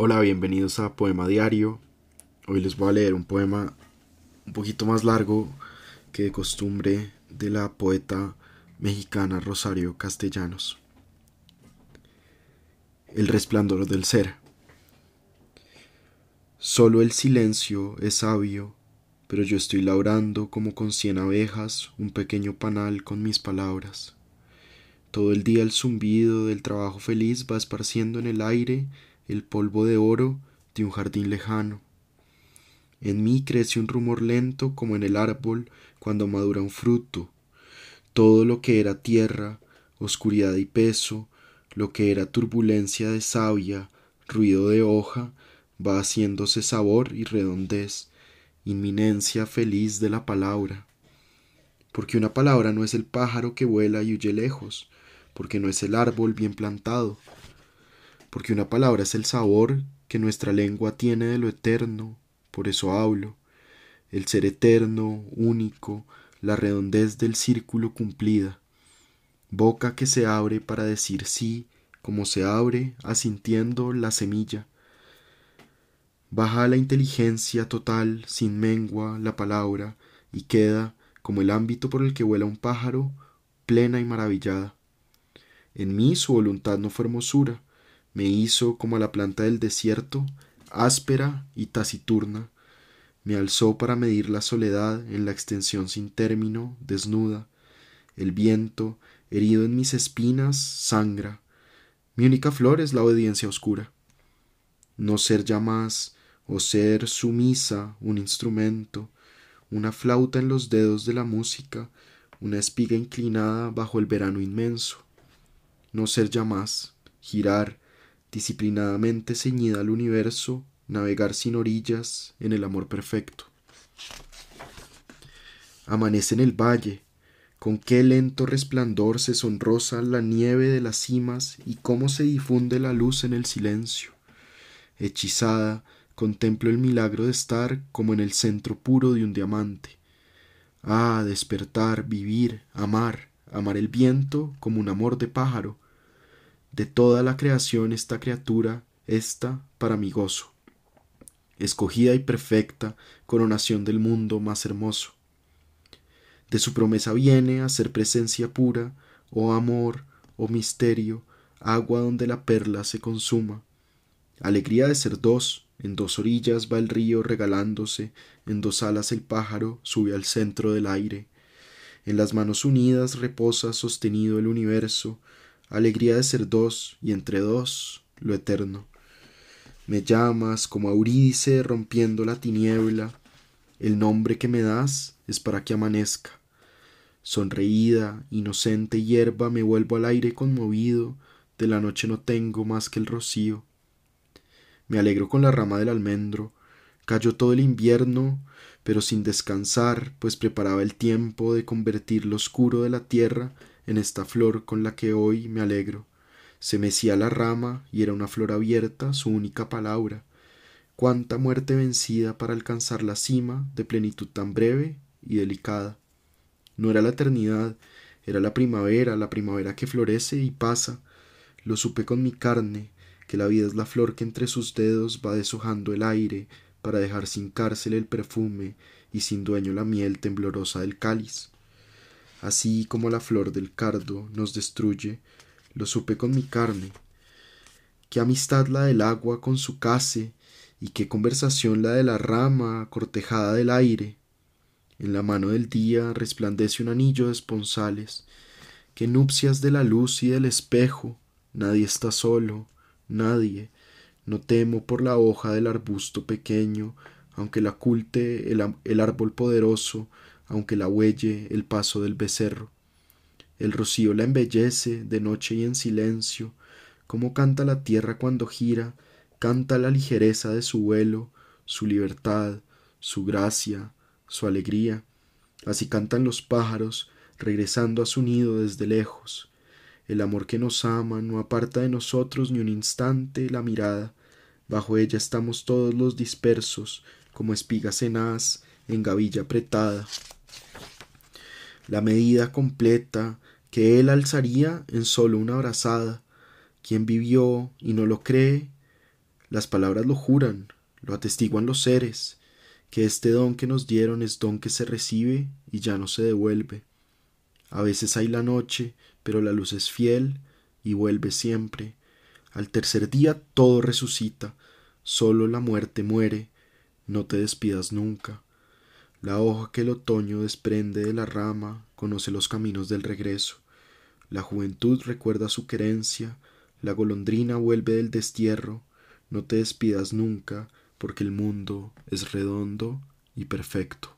Hola, bienvenidos a Poema Diario. Hoy les voy a leer un poema un poquito más largo que de costumbre de la poeta mexicana Rosario Castellanos. El resplandor del ser. Solo el silencio es sabio, pero yo estoy labrando como con cien abejas un pequeño panal con mis palabras. Todo el día el zumbido del trabajo feliz va esparciendo en el aire el polvo de oro de un jardín lejano. En mí crece un rumor lento como en el árbol cuando madura un fruto. Todo lo que era tierra, oscuridad y peso, lo que era turbulencia de savia, ruido de hoja, va haciéndose sabor y redondez, inminencia feliz de la palabra. Porque una palabra no es el pájaro que vuela y huye lejos, porque no es el árbol bien plantado, porque una palabra es el sabor que nuestra lengua tiene de lo eterno, por eso hablo, el ser eterno, único, la redondez del círculo cumplida, boca que se abre para decir sí, como se abre asintiendo la semilla. Baja la inteligencia total, sin mengua, la palabra, y queda, como el ámbito por el que vuela un pájaro, plena y maravillada. En mí su voluntad no fue hermosura, me hizo como a la planta del desierto, áspera y taciturna, me alzó para medir la soledad en la extensión sin término, desnuda, el viento, herido en mis espinas, sangra, mi única flor es la obediencia oscura. No ser ya más, o ser sumisa, un instrumento, una flauta en los dedos de la música, una espiga inclinada bajo el verano inmenso. No ser ya más, girar, disciplinadamente ceñida al universo, navegar sin orillas en el amor perfecto. Amanece en el valle, con qué lento resplandor se sonrosa la nieve de las cimas y cómo se difunde la luz en el silencio. Hechizada, contemplo el milagro de estar como en el centro puro de un diamante. Ah, despertar, vivir, amar, amar el viento como un amor de pájaro, de toda la creación esta criatura, esta para mi gozo. Escogida y perfecta, coronación del mundo más hermoso. De su promesa viene a ser presencia pura, oh amor, oh misterio, agua donde la perla se consuma. Alegría de ser dos, en dos orillas va el río regalándose, en dos alas el pájaro sube al centro del aire. En las manos unidas reposa sostenido el universo, alegría de ser dos y entre dos lo eterno. Me llamas como Eurídice rompiendo la tiniebla, el nombre que me das es para que amanezca. Sonreída, inocente hierba, me vuelvo al aire conmovido, de la noche no tengo más que el rocío. Me alegro con la rama del almendro, cayó todo el invierno, pero sin descansar, pues preparaba el tiempo de convertir lo oscuro de la tierra en esta flor con la que hoy me alegro. Se mecía la rama y era una flor abierta, su única palabra. Cuánta muerte vencida para alcanzar la cima de plenitud tan breve y delicada. No era la eternidad, era la primavera, la primavera que florece y pasa. Lo supe con mi carne, que la vida es la flor que entre sus dedos va deshojando el aire para dejar sin cárcel el perfume y sin dueño la miel temblorosa del cáliz así como la flor del cardo nos destruye, lo supe con mi carne. Qué amistad la del agua con su case, y qué conversación la de la rama cortejada del aire. En la mano del día resplandece un anillo de esponsales. Qué nupcias de la luz y del espejo. Nadie está solo, nadie. No temo por la hoja del arbusto pequeño, aunque la oculte el, el árbol poderoso, aunque la huelle el paso del becerro. El rocío la embellece de noche y en silencio, como canta la tierra cuando gira, canta la ligereza de su vuelo, su libertad, su gracia, su alegría. Así cantan los pájaros, regresando a su nido desde lejos. El amor que nos ama no aparta de nosotros ni un instante la mirada. Bajo ella estamos todos los dispersos, como espigas en haz, en gavilla apretada la medida completa que él alzaría en solo una abrazada. Quien vivió y no lo cree, Las palabras lo juran, lo atestiguan los seres, que este don que nos dieron es don que se recibe y ya no se devuelve. A veces hay la noche, pero la luz es fiel y vuelve siempre. Al tercer día todo resucita, solo la muerte muere, no te despidas nunca. La hoja que el otoño desprende de la rama conoce los caminos del regreso. La juventud recuerda su querencia, la golondrina vuelve del destierro, no te despidas nunca, porque el mundo es redondo y perfecto.